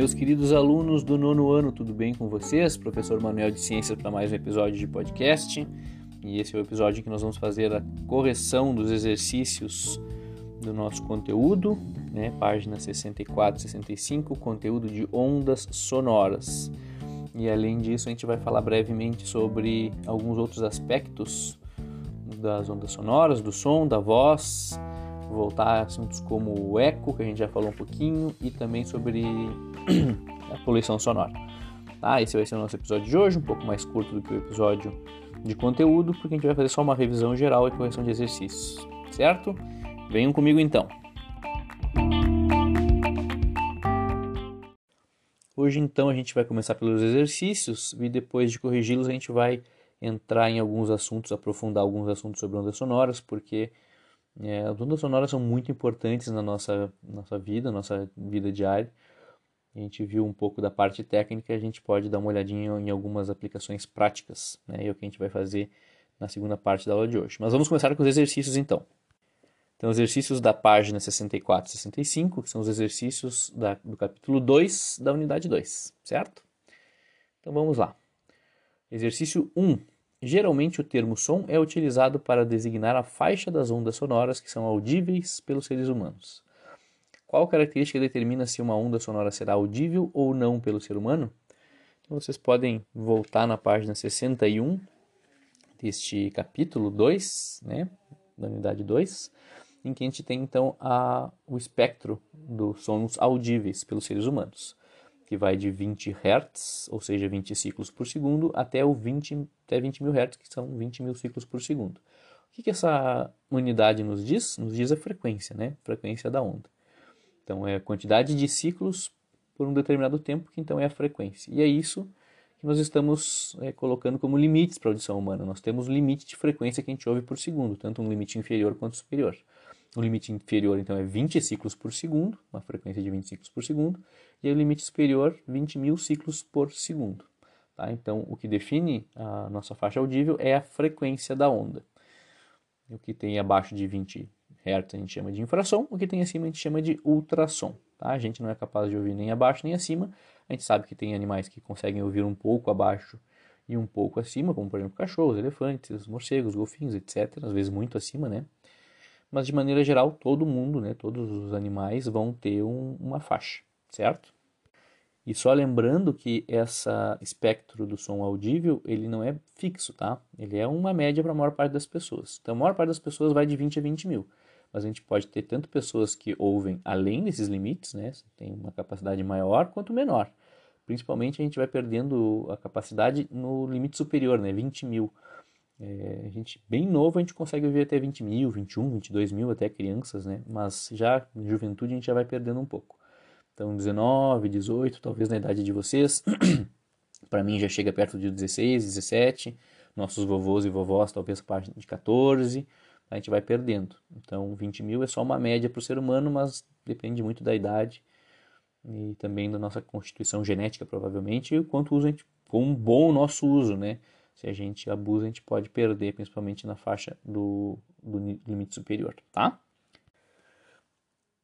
Meus queridos alunos do nono ano, tudo bem com vocês? Professor Manuel de Ciências para mais um episódio de podcast. E esse é o episódio em que nós vamos fazer a correção dos exercícios do nosso conteúdo, né? Página 64 e 65, conteúdo de ondas sonoras. E além disso, a gente vai falar brevemente sobre alguns outros aspectos das ondas sonoras, do som, da voz, voltar a assuntos como o eco, que a gente já falou um pouquinho, e também sobre a poluição sonora. Tá? Esse vai ser o nosso episódio de hoje, um pouco mais curto do que o episódio de conteúdo, porque a gente vai fazer só uma revisão geral e correção de exercícios, certo? Venham comigo então. Hoje então a gente vai começar pelos exercícios e depois de corrigi-los a gente vai entrar em alguns assuntos, aprofundar alguns assuntos sobre ondas sonoras, porque é, as ondas sonoras são muito importantes na nossa, nossa vida, nossa vida diária. A gente viu um pouco da parte técnica, a gente pode dar uma olhadinha em algumas aplicações práticas, né? É o que a gente vai fazer na segunda parte da aula de hoje. Mas vamos começar com os exercícios então. Então, exercícios da página 64 e 65, que são os exercícios da, do capítulo 2 da unidade 2, certo? Então vamos lá. Exercício 1. Geralmente o termo som é utilizado para designar a faixa das ondas sonoras que são audíveis pelos seres humanos. Qual característica determina se uma onda sonora será audível ou não pelo ser humano? Então, vocês podem voltar na página 61 deste capítulo 2, né, da unidade 2, em que a gente tem então a, o espectro dos sons audíveis pelos seres humanos que vai de 20 Hz, ou seja, 20 ciclos por segundo, até, o 20, até 20 mil Hz, que são 20 mil ciclos por segundo. O que, que essa unidade nos diz? Nos diz a frequência, né? Frequência da onda. Então, é a quantidade de ciclos por um determinado tempo, que então é a frequência. E é isso que nós estamos é, colocando como limites para a audição humana. Nós temos limite de frequência que a gente ouve por segundo, tanto um limite inferior quanto superior. O limite inferior, então, é 20 ciclos por segundo, uma frequência de 20 ciclos por segundo, e o limite superior, 20 mil ciclos por segundo. Tá? Então, o que define a nossa faixa audível é a frequência da onda. O que tem abaixo de 20 Hz a gente chama de infrassom, o que tem acima a gente chama de ultrassom. Tá? A gente não é capaz de ouvir nem abaixo nem acima. A gente sabe que tem animais que conseguem ouvir um pouco abaixo e um pouco acima, como por exemplo cachorros, elefantes, morcegos, golfinhos, etc. Às vezes muito acima, né? mas de maneira geral todo mundo, né, todos os animais vão ter um, uma faixa, certo? E só lembrando que essa espectro do som audível, ele não é fixo, tá? Ele é uma média para a maior parte das pessoas. Então a maior parte das pessoas vai de 20 a 20 mil. Mas a gente pode ter tanto pessoas que ouvem além desses limites, né? Tem uma capacidade maior quanto menor. Principalmente a gente vai perdendo a capacidade no limite superior, né? 20 mil. É, a gente, bem novo, a gente consegue viver até 20 mil, 21, 22 mil, até crianças, né? Mas já na juventude a gente já vai perdendo um pouco. Então, 19, 18, talvez na idade de vocês. para mim já chega perto de 16, 17. Nossos vovôs e vovós talvez parte de 14. A gente vai perdendo. Então, 20 mil é só uma média para o ser humano, mas depende muito da idade e também da nossa constituição genética, provavelmente, e o quanto usa a gente, com um bom nosso uso, né? Se a gente abusa, a gente pode perder, principalmente na faixa do, do limite superior, tá?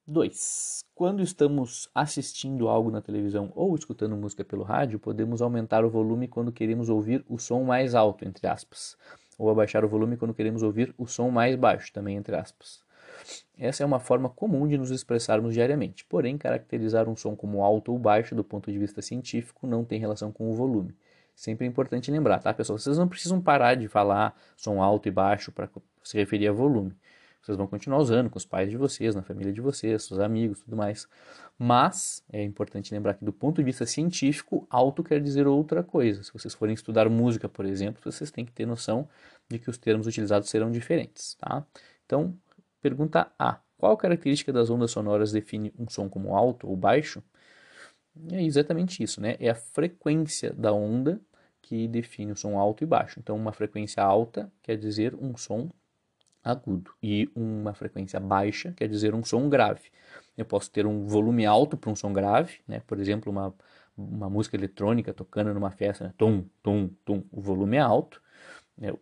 2. Quando estamos assistindo algo na televisão ou escutando música pelo rádio, podemos aumentar o volume quando queremos ouvir o som mais alto, entre aspas, ou abaixar o volume quando queremos ouvir o som mais baixo, também entre aspas. Essa é uma forma comum de nos expressarmos diariamente, porém, caracterizar um som como alto ou baixo do ponto de vista científico não tem relação com o volume. Sempre é importante lembrar, tá, pessoal? Vocês não precisam parar de falar som alto e baixo para se referir a volume. Vocês vão continuar usando com os pais de vocês, na família de vocês, seus amigos, tudo mais. Mas é importante lembrar que do ponto de vista científico, alto quer dizer outra coisa. Se vocês forem estudar música, por exemplo, vocês têm que ter noção de que os termos utilizados serão diferentes, tá? Então, pergunta A. Qual característica das ondas sonoras define um som como alto ou baixo? É exatamente isso, né? É a frequência da onda que define o som alto e baixo. Então, uma frequência alta quer dizer um som agudo e uma frequência baixa quer dizer um som grave. Eu posso ter um volume alto para um som grave, né? Por exemplo, uma, uma música eletrônica tocando numa festa, né? tum, tum, tum. O volume é alto, né? o,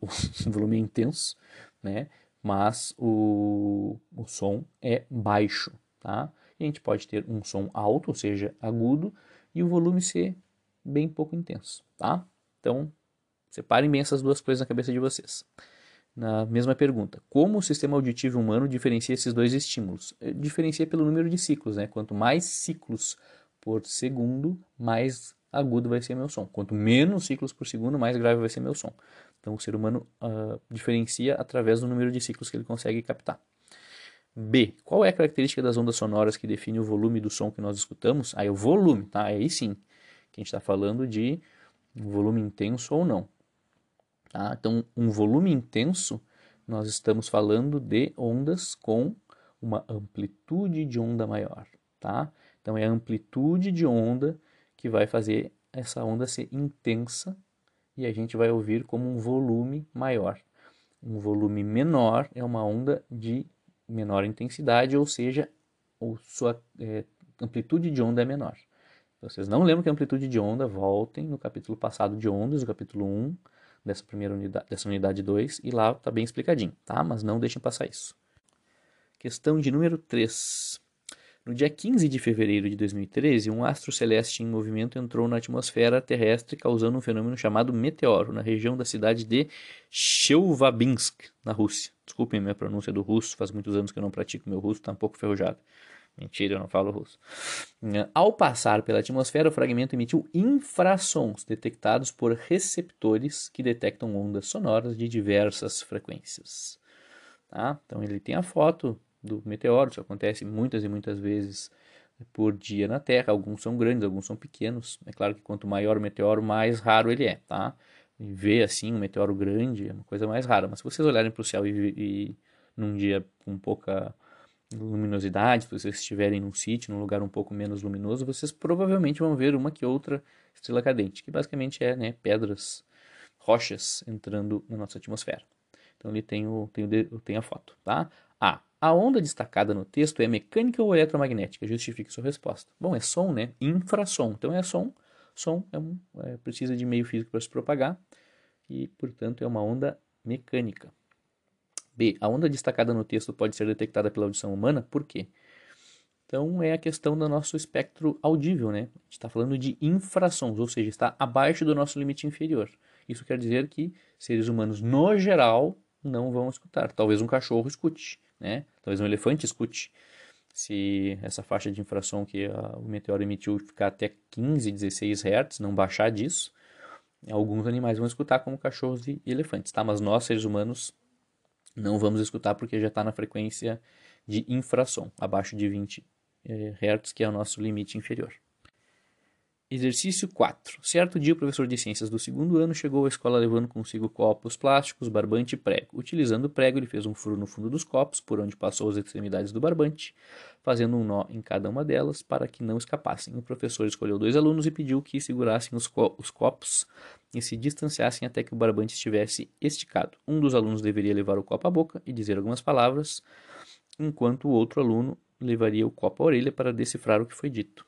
o, volume é intenso, né? Mas o, o som é baixo, tá? a gente pode ter um som alto, ou seja, agudo, e o volume ser bem pouco intenso, tá? Então, separem bem essas duas coisas na cabeça de vocês. Na mesma pergunta, como o sistema auditivo humano diferencia esses dois estímulos? Eh, diferencia pelo número de ciclos, né? Quanto mais ciclos por segundo, mais agudo vai ser meu som. Quanto menos ciclos por segundo, mais grave vai ser meu som. Então, o ser humano uh, diferencia através do número de ciclos que ele consegue captar. B. Qual é a característica das ondas sonoras que define o volume do som que nós escutamos? Aí, o volume, tá? Aí sim, que a gente está falando de um volume intenso ou não. Tá? Então, um volume intenso, nós estamos falando de ondas com uma amplitude de onda maior. Tá? Então, é a amplitude de onda que vai fazer essa onda ser intensa e a gente vai ouvir como um volume maior. Um volume menor é uma onda de menor intensidade, ou seja, a sua é, amplitude de onda é menor. Vocês não lembram que é amplitude de onda, voltem no capítulo passado de ondas, o capítulo 1 dessa primeira unidade, dessa unidade 2, e lá está bem explicadinho, tá? Mas não deixem passar isso. Questão de número 3. No dia 15 de fevereiro de 2013, um astro celeste em movimento entrou na atmosfera terrestre, causando um fenômeno chamado meteoro, na região da cidade de Chelyabinsk, na Rússia. Desculpem minha pronúncia do russo, faz muitos anos que eu não pratico meu russo, está um pouco ferrujado. Mentira, eu não falo russo. Ao passar pela atmosfera, o fragmento emitiu infrassons detectados por receptores que detectam ondas sonoras de diversas frequências. Tá? Então ele tem a foto do meteoro, isso acontece muitas e muitas vezes por dia na Terra. Alguns são grandes, alguns são pequenos. É claro que quanto maior o meteoro, mais raro ele é, tá? E ver assim um meteoro grande é uma coisa mais rara. Mas se vocês olharem para o céu e, e num dia com pouca luminosidade, se vocês estiverem num sítio, num lugar um pouco menos luminoso, vocês provavelmente vão ver uma que outra estrela cadente, que basicamente é né, pedras, rochas entrando na nossa atmosfera. Então ele tem, o, tem, o, tem a foto. Tá? A. A onda destacada no texto é mecânica ou eletromagnética? Justifique sua resposta. Bom, é som, né? Infrassom. Então é som. Som é um, é, precisa de meio físico para se propagar e, portanto, é uma onda mecânica. B. A onda destacada no texto pode ser detectada pela audição humana, por quê? Então é a questão do nosso espectro audível, né? A gente está falando de infrações, ou seja, está abaixo do nosso limite inferior. Isso quer dizer que seres humanos, no geral, não vão escutar. Talvez um cachorro escute, né? Talvez um elefante escute. Se essa faixa de infração que a, o meteoro emitiu ficar até 15, 16 Hz, não baixar disso, alguns animais vão escutar como cachorros e elefantes, tá? Mas nós, seres humanos, não vamos escutar porque já está na frequência de infrasom, abaixo de 20 eh, Hz, que é o nosso limite inferior. Exercício 4. Certo dia, o professor de ciências do segundo ano chegou à escola levando consigo copos plásticos, barbante e prego. Utilizando o prego, ele fez um furo no fundo dos copos, por onde passou as extremidades do barbante, fazendo um nó em cada uma delas para que não escapassem. O professor escolheu dois alunos e pediu que segurassem os, co os copos e se distanciassem até que o barbante estivesse esticado. Um dos alunos deveria levar o copo à boca e dizer algumas palavras, enquanto o outro aluno levaria o copo à orelha para decifrar o que foi dito.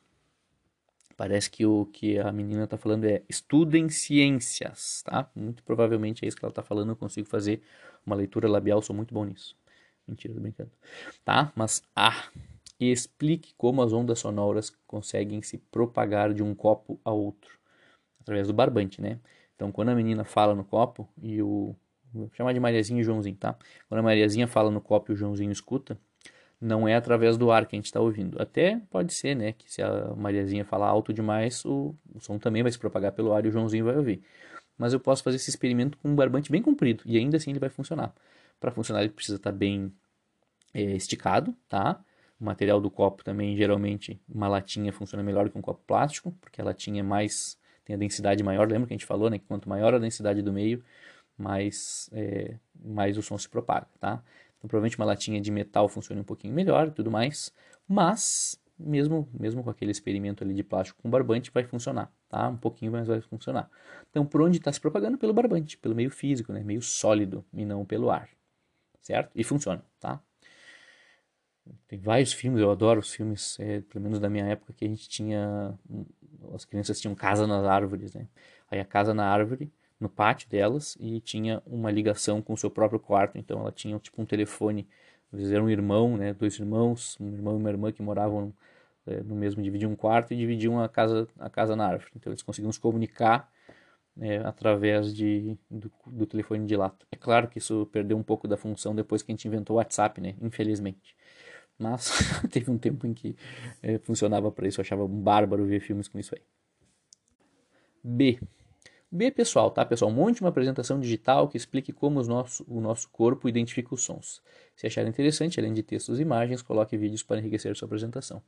Parece que o que a menina está falando é estudem ciências, tá? Muito provavelmente é isso que ela está falando. Eu consigo fazer uma leitura labial, sou muito bom nisso. Mentira, tô brincando. Tá? Mas A. explique como as ondas sonoras conseguem se propagar de um copo a outro através do barbante, né? Então, quando a menina fala no copo e o vou chamar de Mariazinha e Joãozinho, tá? Quando a Mariazinha fala no copo e o Joãozinho escuta, não é através do ar que a gente está ouvindo. Até pode ser, né, que se a Mariazinha falar alto demais, o, o, som também vai se propagar pelo ar e o Joãozinho vai ouvir. Mas eu posso fazer esse experimento com um barbante bem comprido e ainda assim ele vai funcionar. Para funcionar ele precisa estar tá bem é, esticado, tá? O material do copo também, geralmente, uma latinha funciona melhor que um copo plástico, porque a latinha é mais tem a densidade maior. Lembra que a gente falou, né, que quanto maior a densidade do meio, mais, é, mais o som se propaga, tá? Então, provavelmente uma latinha de metal funciona um pouquinho melhor e tudo mais, mas mesmo, mesmo com aquele experimento ali de plástico com barbante vai funcionar, tá? Um pouquinho, mas vai funcionar. Então, por onde está se propagando? Pelo barbante, pelo meio físico, né? Meio sólido e não pelo ar, certo? E funciona, tá? Tem vários filmes, eu adoro os filmes, é, pelo menos da minha época, que a gente tinha. As crianças tinham casa nas árvores, né? Aí a casa na árvore no pátio delas e tinha uma ligação com o seu próprio quarto. Então ela tinha tipo um telefone, às vezes era um irmão, né, dois irmãos, um irmão e uma irmã que moravam é, no mesmo dividiam um quarto e dividiam a casa, a casa na árvore. Então eles conseguiam se comunicar é, através de, do, do, telefone de lata. É claro que isso perdeu um pouco da função depois que a gente inventou o WhatsApp, né? Infelizmente. Mas teve um tempo em que é, funcionava para isso. Eu achava um bárbaro ver filmes com isso aí. B. B, pessoal, tá, pessoal? Monte uma apresentação digital que explique como nosso, o nosso corpo identifica os sons. Se achar interessante, além de textos e imagens, coloque vídeos para enriquecer sua apresentação.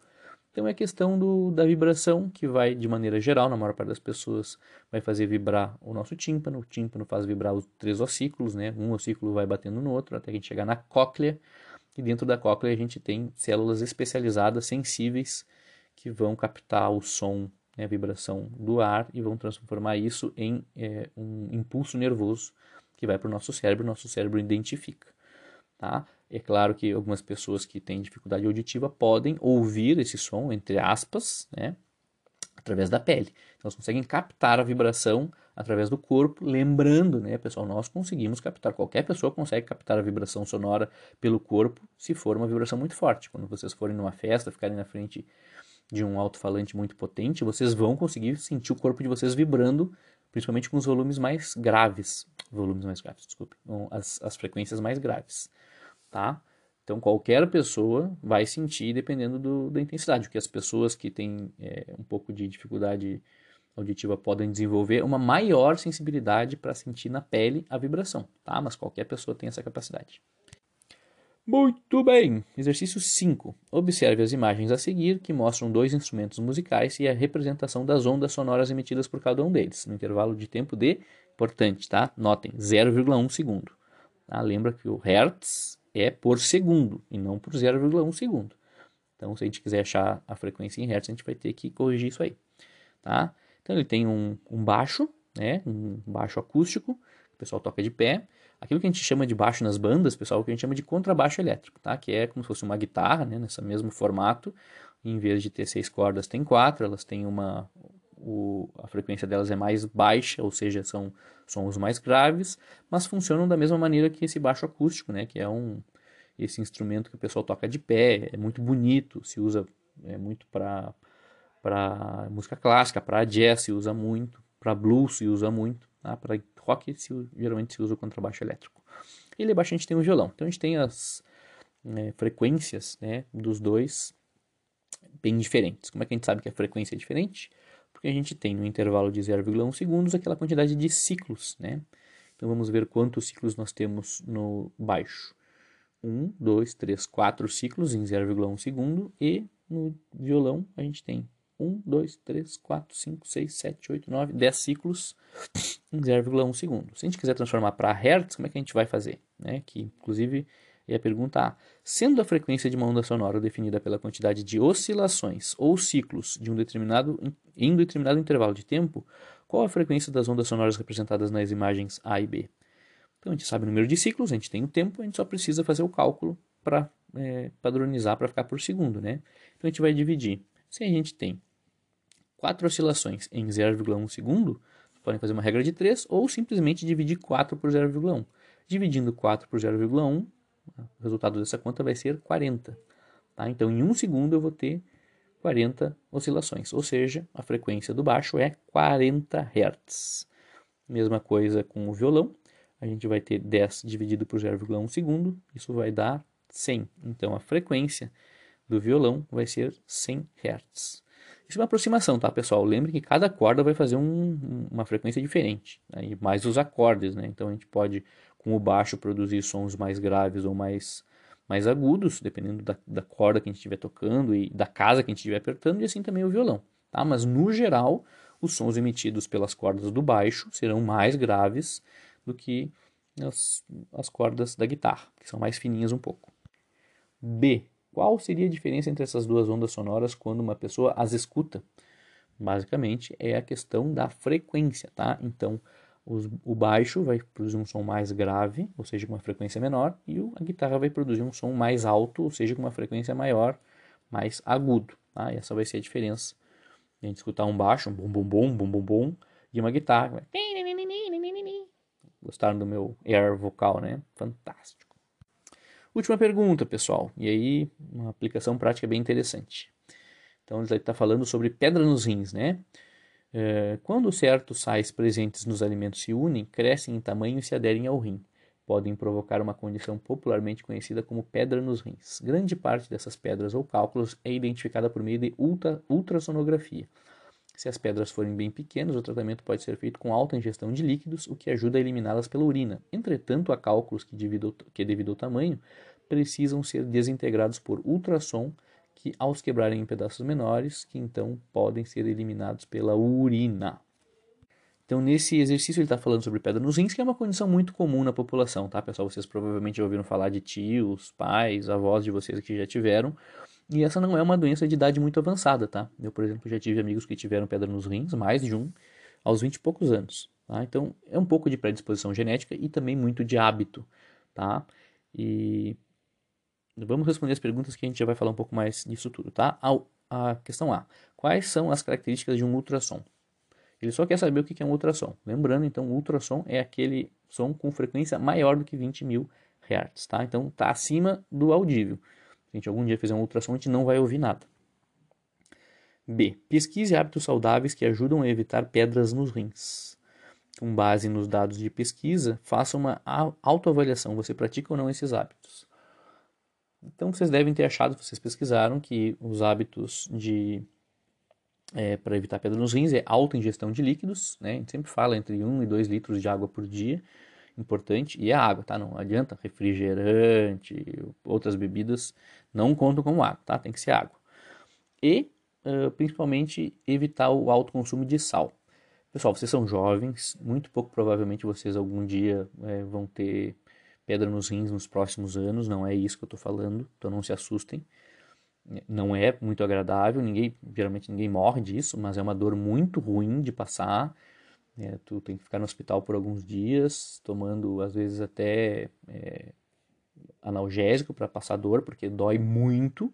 Então é a questão do, da vibração, que vai, de maneira geral, na maior parte das pessoas, vai fazer vibrar o nosso tímpano. O tímpano faz vibrar os três ossículos, né? Um ossículo vai batendo no outro, até a gente chegar na cóclea. E dentro da cóclea a gente tem células especializadas, sensíveis, que vão captar o som né, a vibração do ar e vão transformar isso em é, um impulso nervoso que vai para o nosso cérebro, nosso cérebro identifica. Tá? É claro que algumas pessoas que têm dificuldade auditiva podem ouvir esse som, entre aspas, né, através da pele. Então, elas conseguem captar a vibração através do corpo, lembrando, né, pessoal, nós conseguimos captar, qualquer pessoa consegue captar a vibração sonora pelo corpo, se for uma vibração muito forte. Quando vocês forem numa festa, ficarem na frente de um alto-falante muito potente, vocês vão conseguir sentir o corpo de vocês vibrando, principalmente com os volumes mais graves. Volumes mais graves, desculpe. As, as frequências mais graves, tá? Então, qualquer pessoa vai sentir dependendo do, da intensidade. O que as pessoas que têm é, um pouco de dificuldade auditiva podem desenvolver uma maior sensibilidade para sentir na pele a vibração, tá? Mas qualquer pessoa tem essa capacidade. Muito bem! Exercício 5. Observe as imagens a seguir que mostram dois instrumentos musicais e a representação das ondas sonoras emitidas por cada um deles, no intervalo de tempo de, importante, tá? Notem, 0,1 segundo. Tá? Lembra que o Hertz é por segundo e não por 0,1 segundo. Então, se a gente quiser achar a frequência em Hertz, a gente vai ter que corrigir isso aí. Tá? Então, ele tem um, um baixo, né? um baixo acústico, o pessoal toca de pé, aquilo que a gente chama de baixo nas bandas, pessoal, que a gente chama de contrabaixo elétrico, tá? Que é como se fosse uma guitarra, né? Nesse mesmo formato. Em vez de ter seis cordas, tem quatro. Elas têm uma... O, a frequência delas é mais baixa, ou seja, são sons mais graves, mas funcionam da mesma maneira que esse baixo acústico, né? Que é um... Esse instrumento que o pessoal toca de pé, é muito bonito, se usa é muito para para música clássica, para jazz se usa muito, para blues se usa muito, tá? para rock se, geralmente se usa o contrabaixo elétrico. E ali abaixo a gente tem o violão. Então a gente tem as né, frequências né, dos dois bem diferentes. Como é que a gente sabe que a frequência é diferente? Porque a gente tem no intervalo de 0,1 segundos aquela quantidade de ciclos. Né? Então vamos ver quantos ciclos nós temos no baixo. 1, 2, 3, 4 ciclos em 0,1 segundo e no violão a gente tem 1, 2, 3, 4, 5, 6, 7, 8, 9, 10 ciclos em 0,1 segundo. Se a gente quiser transformar para Hertz, como é que a gente vai fazer? Né? Que, inclusive, é a pergunta A. Sendo a frequência de uma onda sonora definida pela quantidade de oscilações ou ciclos de um determinado, em um determinado intervalo de tempo, qual a frequência das ondas sonoras representadas nas imagens A e B? Então, a gente sabe o número de ciclos, a gente tem o tempo, a gente só precisa fazer o cálculo para é, padronizar, para ficar por segundo. Né? Então, a gente vai dividir. Se a gente tem quatro oscilações em 0,1 segundo, podem fazer uma regra de 3 ou simplesmente dividir 4 por 0,1. Dividindo 4 por 0,1, o resultado dessa conta vai ser 40. Tá? Então, em 1 segundo eu vou ter 40 oscilações, ou seja, a frequência do baixo é 40 Hz. Mesma coisa com o violão, a gente vai ter 10 dividido por 0,1 segundo, isso vai dar 100. Então, a frequência do violão vai ser 100 Hz. Isso é uma aproximação, tá, pessoal? Lembre que cada corda vai fazer um, uma frequência diferente, né? e mais os acordes, né? Então a gente pode, com o baixo, produzir sons mais graves ou mais, mais agudos, dependendo da, da corda que a gente estiver tocando e da casa que a gente estiver apertando, e assim também o violão, tá? Mas no geral, os sons emitidos pelas cordas do baixo serão mais graves do que as, as cordas da guitarra, que são mais fininhas um pouco. B. Qual seria a diferença entre essas duas ondas sonoras quando uma pessoa as escuta? Basicamente é a questão da frequência, tá? Então, os, o baixo vai produzir um som mais grave, ou seja, com uma frequência menor, e a guitarra vai produzir um som mais alto, ou seja, com uma frequência maior, mais agudo. Tá? E essa vai ser a diferença. A gente escutar um baixo, um bum bum bum bum bum bum, e uma guitarra. Gostaram do meu air vocal, né? Fantástico. Última pergunta, pessoal. E aí, uma aplicação prática bem interessante. Então ele está falando sobre pedra nos rins, né? É, quando certos sais presentes nos alimentos se unem, crescem em tamanho e se aderem ao rim. Podem provocar uma condição popularmente conhecida como pedra nos rins. Grande parte dessas pedras ou cálculos é identificada por meio de ultra, ultrassonografia. Se as pedras forem bem pequenas, o tratamento pode ser feito com alta ingestão de líquidos, o que ajuda a eliminá-las pela urina. Entretanto, há cálculos que, devido, que devido ao tamanho, precisam ser desintegrados por ultrassom que, ao se quebrarem em pedaços menores, que então podem ser eliminados pela urina. Então, nesse exercício, ele está falando sobre pedra nos rins, que é uma condição muito comum na população, tá, pessoal? Vocês provavelmente já ouviram falar de tios, pais, avós de vocês que já tiveram. E essa não é uma doença de idade muito avançada, tá? Eu, por exemplo, já tive amigos que tiveram pedra nos rins, mais de um, aos 20 e poucos anos. Tá? Então, é um pouco de predisposição genética e também muito de hábito, tá? E Vamos responder as perguntas que a gente já vai falar um pouco mais disso tudo, tá? A, a questão A. Quais são as características de um ultrassom? Ele só quer saber o que é um ultrassom. Lembrando, então, o ultrassom é aquele som com frequência maior do que 20 mil Hz, tá? Então, está acima do audível. Se a gente algum dia fizer um ultrassom, a gente não vai ouvir nada. B. Pesquise hábitos saudáveis que ajudam a evitar pedras nos rins. Com base nos dados de pesquisa, faça uma autoavaliação. Você pratica ou não esses hábitos? Então vocês devem ter achado, vocês pesquisaram, que os hábitos de é, para evitar pedra nos rins é alta ingestão de líquidos, né? A gente sempre fala entre 1 e 2 litros de água por dia, importante, e a água, tá? Não adianta refrigerante, outras bebidas não contam como água, tá? Tem que ser água. E, uh, principalmente, evitar o alto consumo de sal. Pessoal, vocês são jovens, muito pouco provavelmente vocês algum dia é, vão ter pedra nos rins nos próximos anos, não é isso que eu estou falando, então não se assustem. Não é muito agradável, ninguém, geralmente ninguém morre disso, mas é uma dor muito ruim de passar. É, tu tem que ficar no hospital por alguns dias, tomando às vezes até é, analgésico para passar dor, porque dói muito.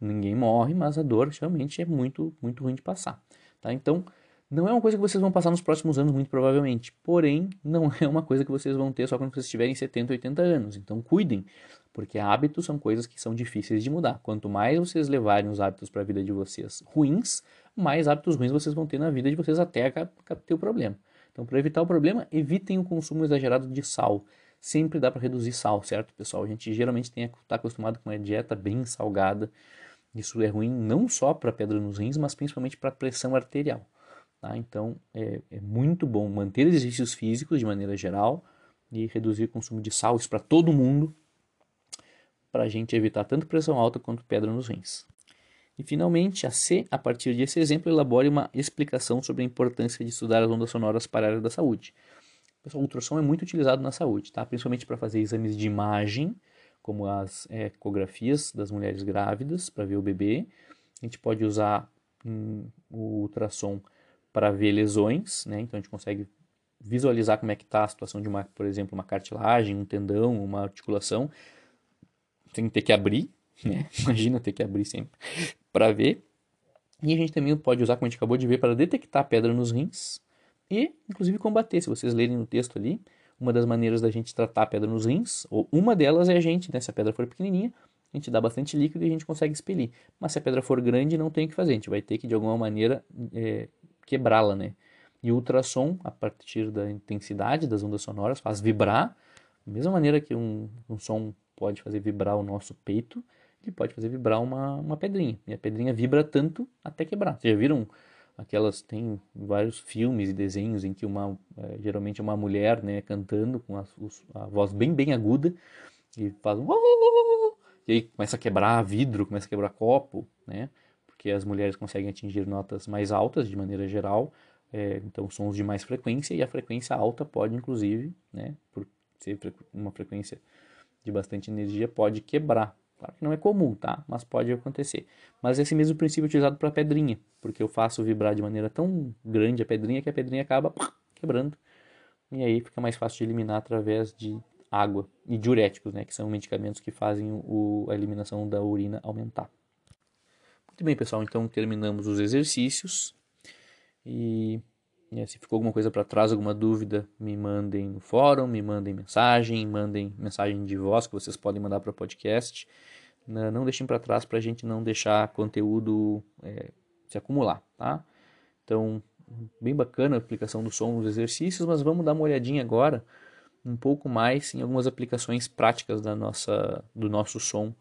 Ninguém morre, mas a dor realmente é muito, muito ruim de passar. Tá? Então, não é uma coisa que vocês vão passar nos próximos anos, muito provavelmente. Porém, não é uma coisa que vocês vão ter só quando vocês tiverem 70, 80 anos. Então, cuidem, porque hábitos são coisas que são difíceis de mudar. Quanto mais vocês levarem os hábitos para a vida de vocês ruins, mais hábitos ruins vocês vão ter na vida de vocês até ter o problema. Então, para evitar o problema, evitem o consumo exagerado de sal. Sempre dá para reduzir sal, certo, pessoal? A gente geralmente está acostumado com uma dieta bem salgada. Isso é ruim não só para pedra nos rins, mas principalmente para pressão arterial. Tá? Então, é, é, muito bom manter exercícios físicos de maneira geral e reduzir o consumo de sal, isso para todo mundo, para a gente evitar tanto pressão alta quanto pedra nos rins. E finalmente, a C, a partir desse exemplo, elabore uma explicação sobre a importância de estudar as ondas sonoras para a área da saúde. Pessoal, o ultrassom é muito utilizado na saúde, tá? principalmente para fazer exames de imagem, como as é, ecografias das mulheres grávidas, para ver o bebê. A gente pode usar hum, o ultrassom para ver lesões, né? Então a gente consegue visualizar como é que está a situação de uma, por exemplo, uma cartilagem, um tendão, uma articulação, sem ter que abrir, né? Imagina ter que abrir sempre para ver. E a gente também pode usar, como a gente acabou de ver, para detectar pedra nos rins e, inclusive, combater. Se vocês lerem no texto ali, uma das maneiras da gente tratar a pedra nos rins, ou uma delas é a gente, né? Se a pedra for pequenininha, a gente dá bastante líquido e a gente consegue expelir. Mas se a pedra for grande, não tem o que fazer. A gente vai ter que, de alguma maneira, é, quebrá-la, né? E o ultrassom, a partir da intensidade das ondas sonoras, faz vibrar, da mesma maneira que um, um som pode fazer vibrar o nosso peito, ele pode fazer vibrar uma, uma pedrinha. E a pedrinha vibra tanto até quebrar. Vocês já viram aquelas, tem vários filmes e desenhos em que uma, é, geralmente uma mulher, né, cantando com a, a voz bem, bem aguda, e faz um... E aí começa a quebrar vidro, começa a quebrar copo, né? porque as mulheres conseguem atingir notas mais altas de maneira geral, é, então sons de mais frequência, e a frequência alta pode, inclusive, né, por ser uma frequência de bastante energia, pode quebrar. Claro que não é comum, tá? Mas pode acontecer. Mas esse mesmo princípio é utilizado para pedrinha, porque eu faço vibrar de maneira tão grande a pedrinha que a pedrinha acaba quebrando. E aí fica mais fácil de eliminar através de água e diuréticos, né, que são medicamentos que fazem o, a eliminação da urina aumentar. Muito bem, pessoal, então terminamos os exercícios. E se ficou alguma coisa para trás, alguma dúvida, me mandem no fórum, me mandem mensagem, mandem mensagem de voz que vocês podem mandar para o podcast. né, não deixem para trás para a gente não deixar conteúdo é, se acumular, tá? Então, bem bacana a aplicação do som nos exercícios, mas vamos dar uma olhadinha agora um pouco mais em algumas aplicações práticas da nossa, do nosso som,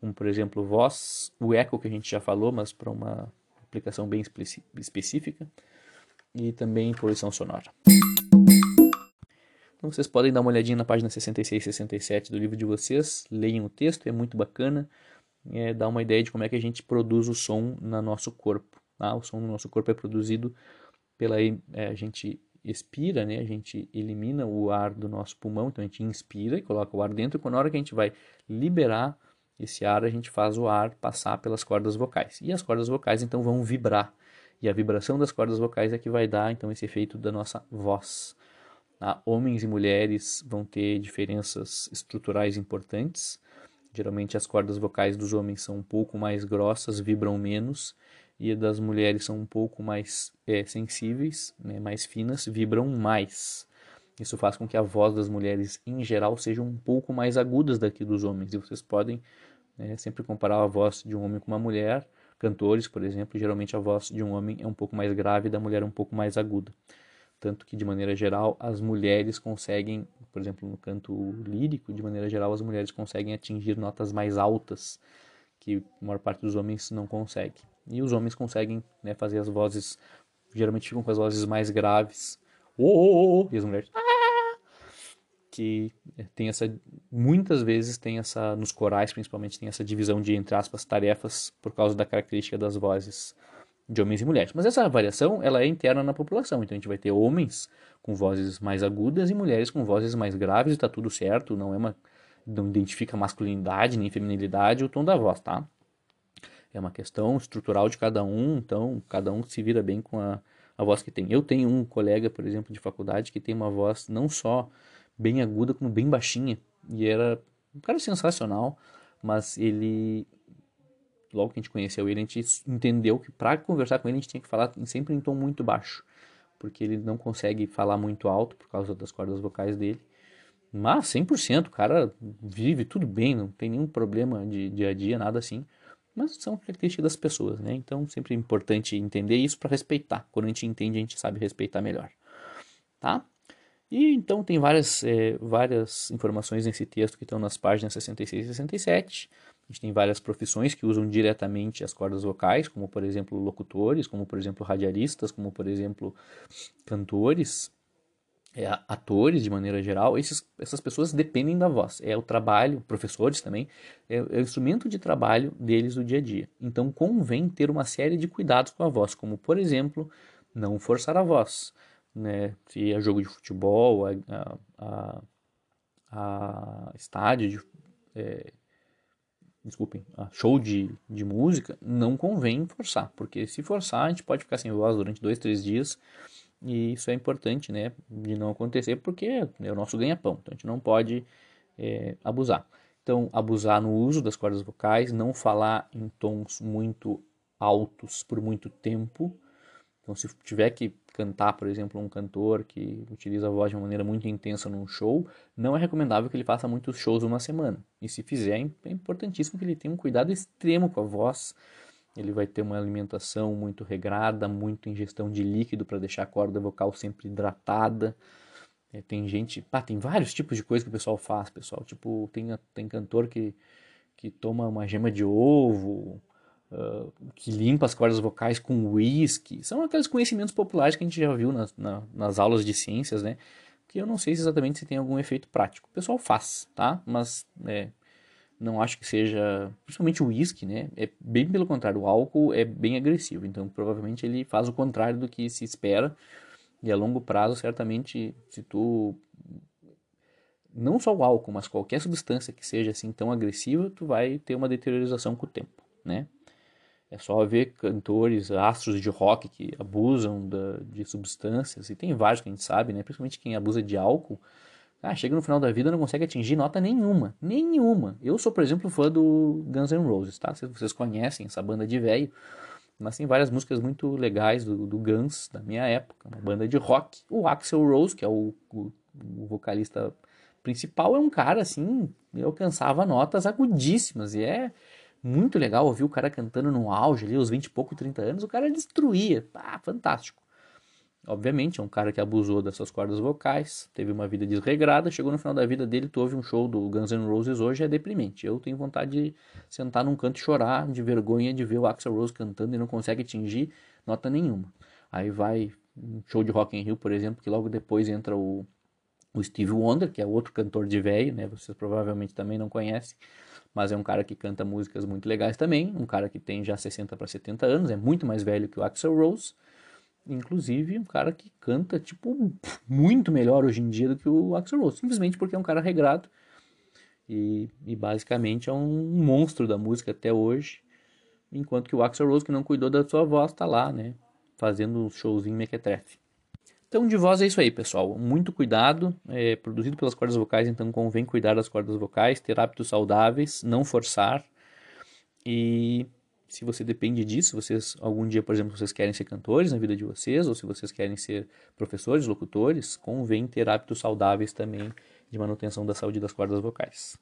como por exemplo voz, o eco que a gente já falou, mas para uma aplicação bem específica, e também poluição sonora. Então vocês podem dar uma olhadinha na página 66 e 67 do livro de vocês, leiam o texto, é muito bacana, é, dá uma ideia de como é que a gente produz o som no nosso corpo. Tá? O som no nosso corpo é produzido pela é, a gente expira, né? A gente elimina o ar do nosso pulmão, então a gente inspira e coloca o ar dentro, e quando a hora que a gente vai liberar esse ar, a gente faz o ar passar pelas cordas vocais. E as cordas vocais então vão vibrar. E a vibração das cordas vocais é que vai dar então esse efeito da nossa voz. Tá? Homens e mulheres vão ter diferenças estruturais importantes. Geralmente as cordas vocais dos homens são um pouco mais grossas, vibram menos, e das mulheres são um pouco mais é, sensíveis, né, mais finas, vibram mais. Isso faz com que a voz das mulheres, em geral, seja um pouco mais agudas daqui dos homens. E vocês podem né, sempre comparar a voz de um homem com uma mulher. Cantores, por exemplo, geralmente a voz de um homem é um pouco mais grave e da mulher um pouco mais aguda. Tanto que, de maneira geral, as mulheres conseguem, por exemplo, no canto lírico, de maneira geral, as mulheres conseguem atingir notas mais altas que a maior parte dos homens não consegue. E os homens conseguem né, fazer as vozes, geralmente ficam com as vozes mais graves. Oh, oh, oh, e as mulheres. Que tem essa. Muitas vezes tem essa. Nos corais, principalmente, tem essa divisão de, entre aspas, tarefas por causa da característica das vozes de homens e mulheres. Mas essa variação ela é interna na população. Então a gente vai ter homens com vozes mais agudas e mulheres com vozes mais graves e está tudo certo. Não é uma não identifica masculinidade nem feminilidade o tom da voz, tá? É uma questão estrutural de cada um, então cada um se vira bem com a, a voz que tem. Eu tenho um colega, por exemplo, de faculdade que tem uma voz não só bem aguda, como bem baixinha. E era um cara sensacional, mas ele logo que a gente conheceu ele, a gente entendeu que para conversar com ele a gente tinha que falar sempre em tom muito baixo, porque ele não consegue falar muito alto por causa das cordas vocais dele. Mas 100%, o cara vive tudo bem, não tem nenhum problema de dia a dia, nada assim. Mas são características das pessoas, né? Então sempre é importante entender isso para respeitar. Quando a gente entende, a gente sabe respeitar melhor. Tá? E então tem várias, é, várias informações nesse texto que estão nas páginas 66 e 67. A gente tem várias profissões que usam diretamente as cordas vocais, como por exemplo locutores, como por exemplo radialistas, como por exemplo cantores é, atores de maneira geral, esses, essas pessoas dependem da voz. É o trabalho, professores também, é, é, o instrumento de trabalho deles do dia a dia. Então convém ter uma série de cuidados com a voz, como por exemplo, não forçar a voz. Né? Se é jogo de futebol, a, a, a, a estádio, de, é, desculpem, show de, de música, não convém forçar, porque se forçar a gente pode ficar sem voz durante dois, três dias e isso é importante, né, de não acontecer, porque é o nosso ganha-pão. Então a gente não pode é, abusar. Então, abusar no uso das cordas vocais, não falar em tons muito altos por muito tempo. Então, se tiver que cantar, por exemplo, um cantor que utiliza a voz de uma maneira muito intensa num show, não é recomendável que ele faça muitos shows uma semana. E se fizer, é importantíssimo que ele tenha um cuidado extremo com a voz, ele vai ter uma alimentação muito regrada, muita ingestão de líquido para deixar a corda vocal sempre hidratada. É, tem gente, pá, tem vários tipos de coisa que o pessoal faz, pessoal. Tipo, tem, tem cantor que, que toma uma gema de ovo, uh, que limpa as cordas vocais com uísque. São aqueles conhecimentos populares que a gente já viu nas, na, nas aulas de ciências, né? Que eu não sei exatamente se tem algum efeito prático. O pessoal faz, tá? Mas é, não acho que seja, principalmente o uísque, né? É bem pelo contrário, o álcool é bem agressivo, então provavelmente ele faz o contrário do que se espera. E a longo prazo, certamente, se tu não só o álcool, mas qualquer substância que seja assim tão agressiva, tu vai ter uma deteriorização com o tempo, né? É só ver cantores, astros de rock que abusam da, de substâncias, e tem vários que a gente sabe, né? Principalmente quem abusa de álcool, ah, chega no final da vida não consegue atingir nota nenhuma. Nenhuma. Eu sou, por exemplo, fã do Guns N' Roses, tá? Vocês conhecem essa banda de velho. Mas tem várias músicas muito legais do, do Guns, da minha época. Uma banda de rock. O Axel Rose, que é o, o, o vocalista principal é um cara assim, alcançava notas agudíssimas e é muito legal ouvir o cara cantando no auge ali, aos 20 e pouco, 30 anos, o cara destruía. Ah, fantástico. Obviamente, é um cara que abusou das suas cordas vocais, teve uma vida desregrada, chegou no final da vida dele, tu ouve um show do Guns N' Roses hoje, é deprimente. Eu tenho vontade de sentar num canto e chorar de vergonha de ver o Axel Rose cantando e não consegue atingir nota nenhuma. Aí vai um show de Rock in Rio, por exemplo, que logo depois entra o, o Steve Wonder, que é outro cantor de velho, né? Vocês provavelmente também não conhecem, mas é um cara que canta músicas muito legais também, um cara que tem já 60 para 70 anos, é muito mais velho que o Axel Rose, inclusive um cara que canta tipo muito melhor hoje em dia do que o Axel Rose, simplesmente porque é um cara regrado e, e basicamente é um monstro da música até hoje, enquanto que o Axel Rose que não cuidou da sua voz tá lá, né, fazendo um showzinho mequetrefe. Então, de voz é isso aí, pessoal. Muito cuidado. É produzido pelas cordas vocais, então convém cuidar das cordas vocais, ter hábitos saudáveis, não forçar. E se você depende disso, vocês algum dia, por exemplo, vocês querem ser cantores na vida de vocês, ou se vocês querem ser professores, locutores, convém ter hábitos saudáveis também de manutenção da saúde das cordas vocais.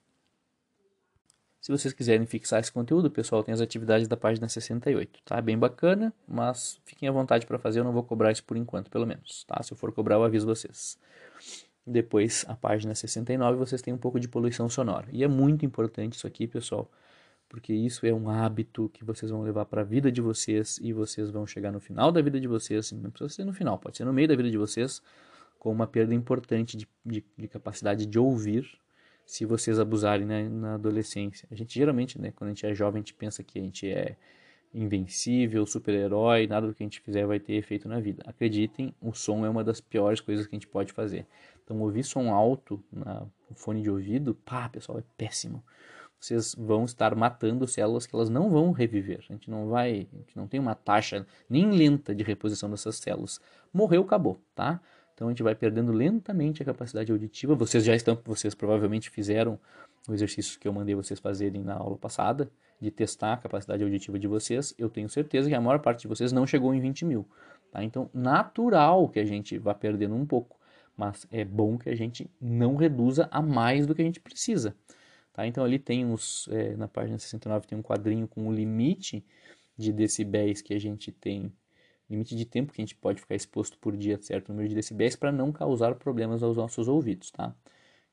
Se vocês quiserem fixar esse conteúdo, pessoal, tem as atividades da página 68, tá? Bem bacana, mas fiquem à vontade para fazer, eu não vou cobrar isso por enquanto, pelo menos, tá? Se eu for cobrar, eu aviso vocês. Depois, a página 69, vocês têm um pouco de poluição sonora. E é muito importante isso aqui, pessoal, porque isso é um hábito que vocês vão levar para a vida de vocês e vocês vão chegar no final da vida de vocês, não precisa ser no final, pode ser no meio da vida de vocês, com uma perda importante de, de, de capacidade de ouvir se vocês abusarem né, na adolescência. A gente geralmente, né, quando a gente é jovem, a gente pensa que a gente é invencível, super-herói, nada do que a gente fizer vai ter efeito na vida. Acreditem, o som é uma das piores coisas que a gente pode fazer. Então, ouvir som alto no fone de ouvido, pá, pessoal, é péssimo. Vocês vão estar matando células que elas não vão reviver. A gente não vai, a gente não tem uma taxa nem lenta de reposição dessas células. Morreu, acabou, tá? Então a gente vai perdendo lentamente a capacidade auditiva. Vocês já estão, vocês provavelmente fizeram o exercício que eu mandei vocês fazerem na aula passada, de testar a capacidade auditiva de vocês. Eu tenho certeza que a maior parte de vocês não chegou em 20 mil. Tá? Então, natural que a gente vá perdendo um pouco, mas é bom que a gente não reduza a mais do que a gente precisa. Tá? Então, ali tem os, é, na página 69 tem um quadrinho com o limite de decibéis que a gente tem limite de tempo que a gente pode ficar exposto por dia a certo número de decibéis para não causar problemas aos nossos ouvidos, tá?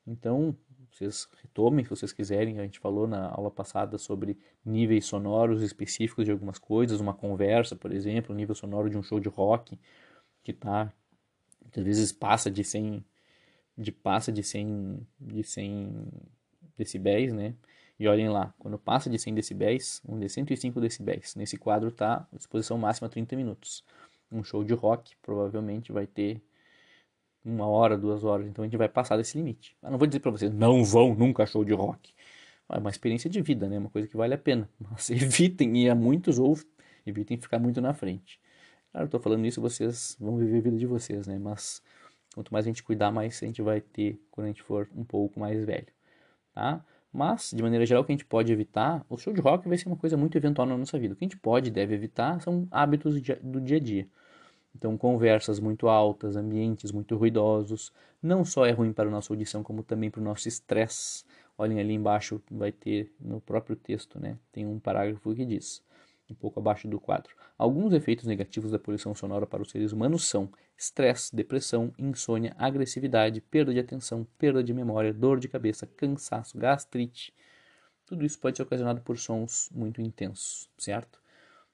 Então, vocês retomem se vocês quiserem, a gente falou na aula passada sobre níveis sonoros específicos de algumas coisas, uma conversa, por exemplo, o nível sonoro de um show de rock, que tá, às vezes passa de 100, de, passa de 100, de 100 decibéis, né? E olhem lá, quando passa de 100 decibéis, um de 105 decibéis, nesse quadro está exposição máxima 30 minutos. Um show de rock provavelmente vai ter uma hora, duas horas, então a gente vai passar desse limite. Eu não vou dizer para vocês, não vão nunca show de rock. É uma experiência de vida, né? Uma coisa que vale a pena. Mas evitem ir a muitos ou evitem ficar muito na frente. Claro, eu falando isso, vocês vão viver a vida de vocês, né? Mas quanto mais a gente cuidar, mais a gente vai ter quando a gente for um pouco mais velho, tá? Mas, de maneira geral, o que a gente pode evitar, o show de rock vai ser uma coisa muito eventual na nossa vida. O que a gente pode e deve evitar são hábitos do dia a dia. Então, conversas muito altas, ambientes muito ruidosos, não só é ruim para a nossa audição, como também para o nosso estresse. Olhem ali embaixo, vai ter no próprio texto, né? Tem um parágrafo que diz: um pouco abaixo do quadro. Alguns efeitos negativos da poluição sonora para os seres humanos são estresse, depressão, insônia, agressividade, perda de atenção, perda de memória, dor de cabeça, cansaço, gastrite. Tudo isso pode ser ocasionado por sons muito intensos, certo?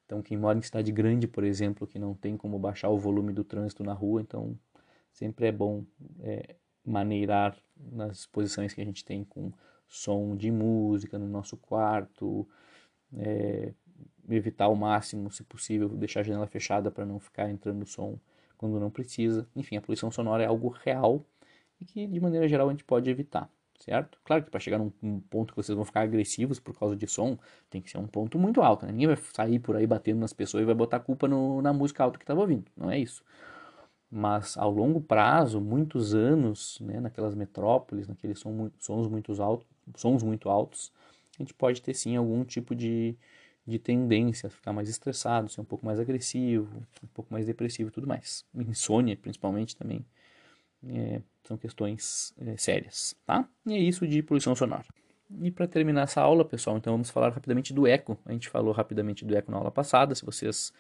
Então, quem mora em cidade grande, por exemplo, que não tem como baixar o volume do trânsito na rua, então sempre é bom é, maneirar nas exposições que a gente tem com som de música no nosso quarto, é, evitar ao máximo, se possível, deixar a janela fechada para não ficar entrando som quando não precisa. Enfim, a poluição sonora é algo real e que, de maneira geral, a gente pode evitar, certo? Claro que para chegar num, num, ponto que vocês vão ficar agressivos por causa de som, tem que ser um ponto muito alto, né? Ninguém vai sair por aí batendo nas pessoas e vai botar culpa no, na música alta que estava ouvindo, não é isso. Mas ao longo prazo, muitos anos, né, naquelas metrópoles, naqueles som, sons, muito altos, sons muito altos, a gente pode ter sim algum tipo de, de tendência a ficar mais estressado, ser um pouco mais agressivo, um pouco mais depressivo e tudo mais. Insônia, principalmente, também é, são questões é, sérias, tá? E é isso de poluição sonora. E para terminar essa aula, pessoal, então vamos falar rapidamente do eco. A gente falou rapidamente do eco na aula passada, se vocês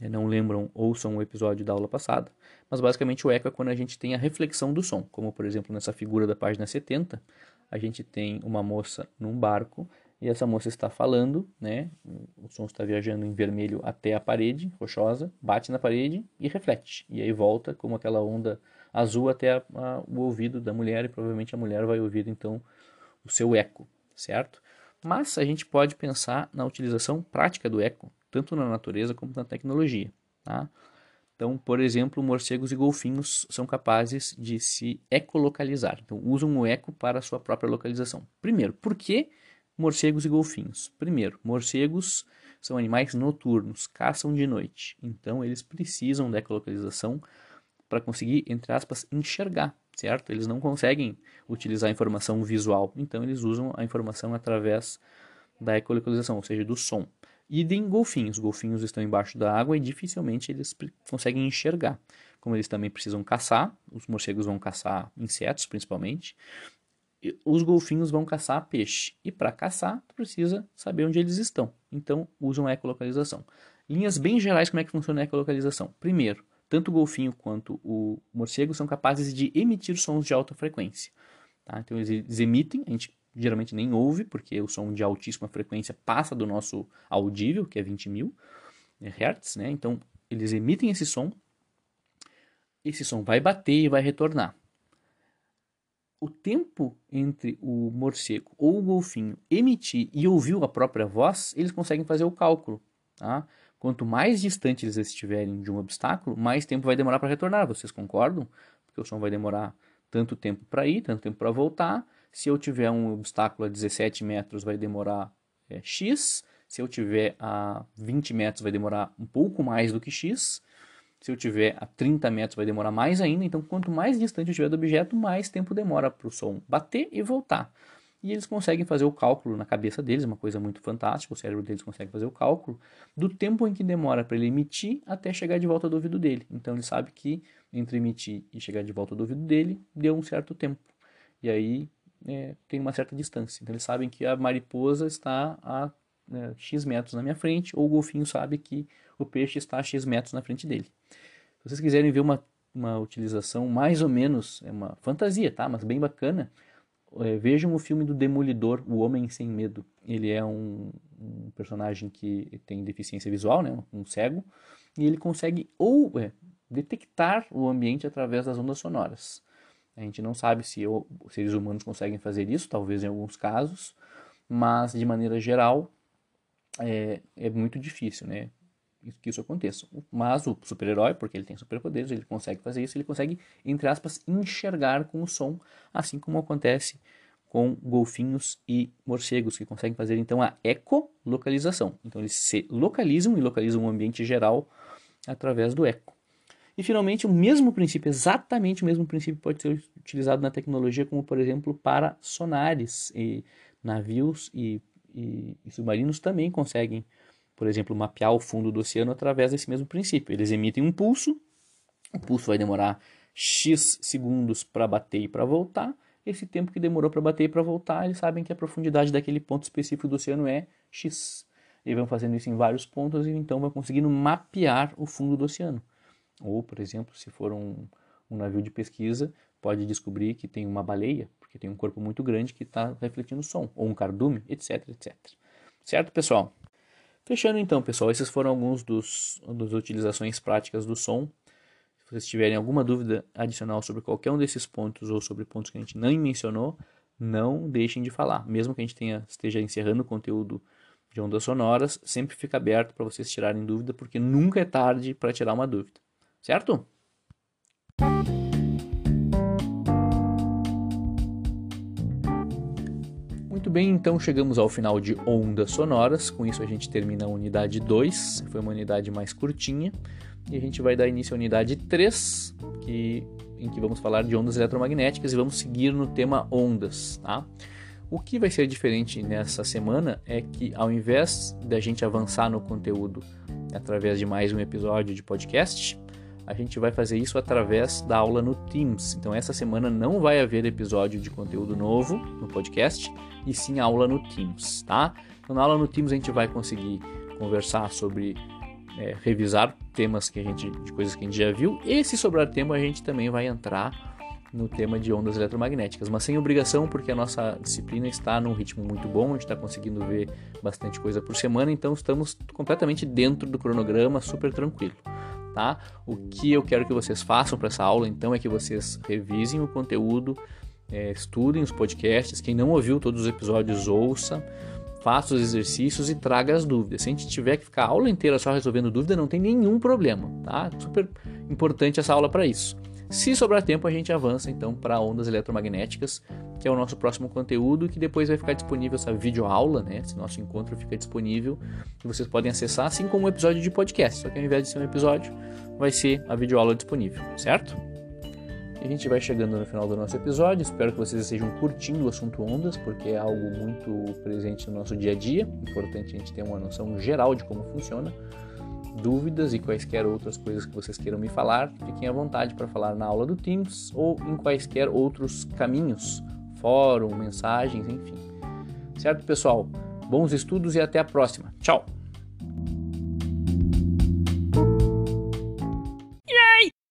é, não lembram, ouçam o episódio da aula passada. Mas basicamente o eco é quando a gente tem a reflexão do som, como por exemplo nessa figura da página 70, a gente tem uma moça num barco e essa moça está falando, né? O som está viajando em vermelho até a parede rochosa, bate na parede e reflete. E aí volta como aquela onda azul até a, a, o ouvido da mulher e provavelmente a mulher vai ouvir então o seu eco, certo? Mas a gente pode pensar na utilização prática do eco, tanto na natureza como na tecnologia, tá? Então, por exemplo, morcegos e golfinhos são capazes de se ecolocalizar. Então, usam o eco para a sua própria localização. Primeiro, por que morcegos e golfinhos? Primeiro, morcegos são animais noturnos, caçam de noite. Então, eles precisam da ecolocalização para conseguir, entre aspas, enxergar, certo? Eles não conseguem utilizar a informação visual. Então, eles usam a informação através da ecolocalização, ou seja, do som. Idem golfinhos. Golfinhos estão embaixo da água e dificilmente eles conseguem enxergar. Como eles também precisam caçar, os morcegos vão caçar insetos principalmente, os golfinhos vão caçar peixe. E para caçar, tu precisa saber onde eles estão. Então, usam ecolocalização. Linhas bem gerais, como é que funciona a ecolocalização? Primeiro, tanto o golfinho quanto o morcego são capazes de emitir sons de alta frequência. Tá? Então, eles emitem, a gente geralmente nem ouve, porque o som de altíssima frequência passa do nosso audível, que é 20 mil Hz, né? Então, eles emitem esse som, esse som vai bater e vai retornar. O tempo entre o morcego ou o golfinho emitir e ouvir a própria voz, eles conseguem fazer o cálculo, tá? Quanto mais distante eles estiverem de um obstáculo, mais tempo vai demorar para retornar. Vocês concordam? Porque o som vai demorar tanto tempo para ir, tanto tempo para voltar, se eu tiver um obstáculo a 17 metros, vai demorar é, X. Se eu tiver a 20 metros, vai demorar um pouco mais do que X. Se eu tiver a 30 metros, vai demorar mais ainda. Então, quanto mais distante eu estiver do objeto, mais tempo demora para o som bater e voltar. E eles conseguem fazer o cálculo na cabeça deles, uma coisa muito fantástica. O cérebro deles consegue fazer o cálculo do tempo em que demora para ele emitir até chegar de volta do ouvido dele. Então, ele sabe que entre emitir e chegar de volta do ouvido dele deu um certo tempo. E aí é, tem uma certa distância. Então eles sabem que a mariposa está a né, X metros na minha frente, ou o golfinho sabe que o peixe está a X metros na frente dele. Se vocês quiserem ver uma, uma utilização mais ou menos, é uma fantasia, tá? Mas bem bacana, é, vejam o filme do Demolidor, O Homem Sem Medo. Ele é um, um personagem que tem deficiência visual, né? um cego, e ele consegue ou é, detectar o ambiente através das ondas sonoras. A gente não sabe se eu, seres humanos conseguem fazer isso, talvez em alguns casos, mas de maneira geral é, é muito difícil, né? Que isso aconteça. Mas o super-herói, porque ele tem superpoderes, ele consegue fazer isso, ele consegue, entre aspas, enxergar com o som, assim como acontece com golfinhos e morcegos, que conseguem fazer então a ecolocalização. Então eles se localizam e localizam o ambiente geral através do eco. E finalmente, o mesmo princípio, exatamente o mesmo princípio, pode ser utilizado na tecnologia, como por exemplo para sonares. E navios e, e, e submarinos também conseguem, por exemplo, mapear o fundo do oceano através desse mesmo princípio. Eles emitem um pulso, o pulso vai demorar X segundos para bater e para voltar. Esse tempo que demorou para bater e para voltar, eles sabem que a profundidade daquele ponto específico do oceano é X. E vão fazendo isso em vários pontos e então vão conseguindo mapear o fundo do oceano. Ou, por exemplo, se for um, um navio de pesquisa, pode descobrir que tem uma baleia, porque tem um corpo muito grande que está refletindo som, ou um cardume, etc, etc. Certo, pessoal? Fechando então, pessoal, esses foram alguns dos das utilizações práticas do som. Se vocês tiverem alguma dúvida adicional sobre qualquer um desses pontos ou sobre pontos que a gente não mencionou, não deixem de falar. Mesmo que a gente tenha, esteja encerrando o conteúdo de ondas sonoras, sempre fica aberto para vocês tirarem dúvida, porque nunca é tarde para tirar uma dúvida certo? Bem, então chegamos ao final de Ondas Sonoras. Com isso a gente termina a unidade 2, foi uma unidade mais curtinha. E a gente vai dar início à unidade 3, que, em que vamos falar de ondas eletromagnéticas e vamos seguir no tema ondas. Tá? O que vai ser diferente nessa semana é que ao invés da gente avançar no conteúdo através de mais um episódio de podcast, a gente vai fazer isso através da aula no Teams. Então, essa semana não vai haver episódio de conteúdo novo no podcast, e sim aula no Teams, tá? Então, na aula no Teams a gente vai conseguir conversar sobre é, revisar temas que a gente, de coisas que a gente já viu, e se sobrar tempo a gente também vai entrar no tema de ondas eletromagnéticas, mas sem obrigação, porque a nossa disciplina está num ritmo muito bom, a gente está conseguindo ver bastante coisa por semana, então estamos completamente dentro do cronograma, super tranquilo. Tá? O que eu quero que vocês façam para essa aula, então, é que vocês revisem o conteúdo, é, estudem os podcasts. Quem não ouviu todos os episódios, ouça, faça os exercícios e traga as dúvidas. Se a gente tiver que ficar a aula inteira só resolvendo dúvida, não tem nenhum problema, tá? Super importante essa aula para isso. Se sobrar tempo, a gente avança então para ondas eletromagnéticas, que é o nosso próximo conteúdo, que depois vai ficar disponível essa videoaula, né? Esse nosso encontro fica disponível e vocês podem acessar, assim como o um episódio de podcast. Só que ao invés de ser um episódio, vai ser a videoaula disponível, certo? E a gente vai chegando no final do nosso episódio. Espero que vocês estejam curtindo o assunto ondas, porque é algo muito presente no nosso dia a dia. Importante a gente ter uma noção geral de como funciona dúvidas e quaisquer outras coisas que vocês queiram me falar, fiquem à vontade para falar na aula do Teams ou em quaisquer outros caminhos, fórum, mensagens, enfim. Certo, pessoal? Bons estudos e até a próxima. Tchau!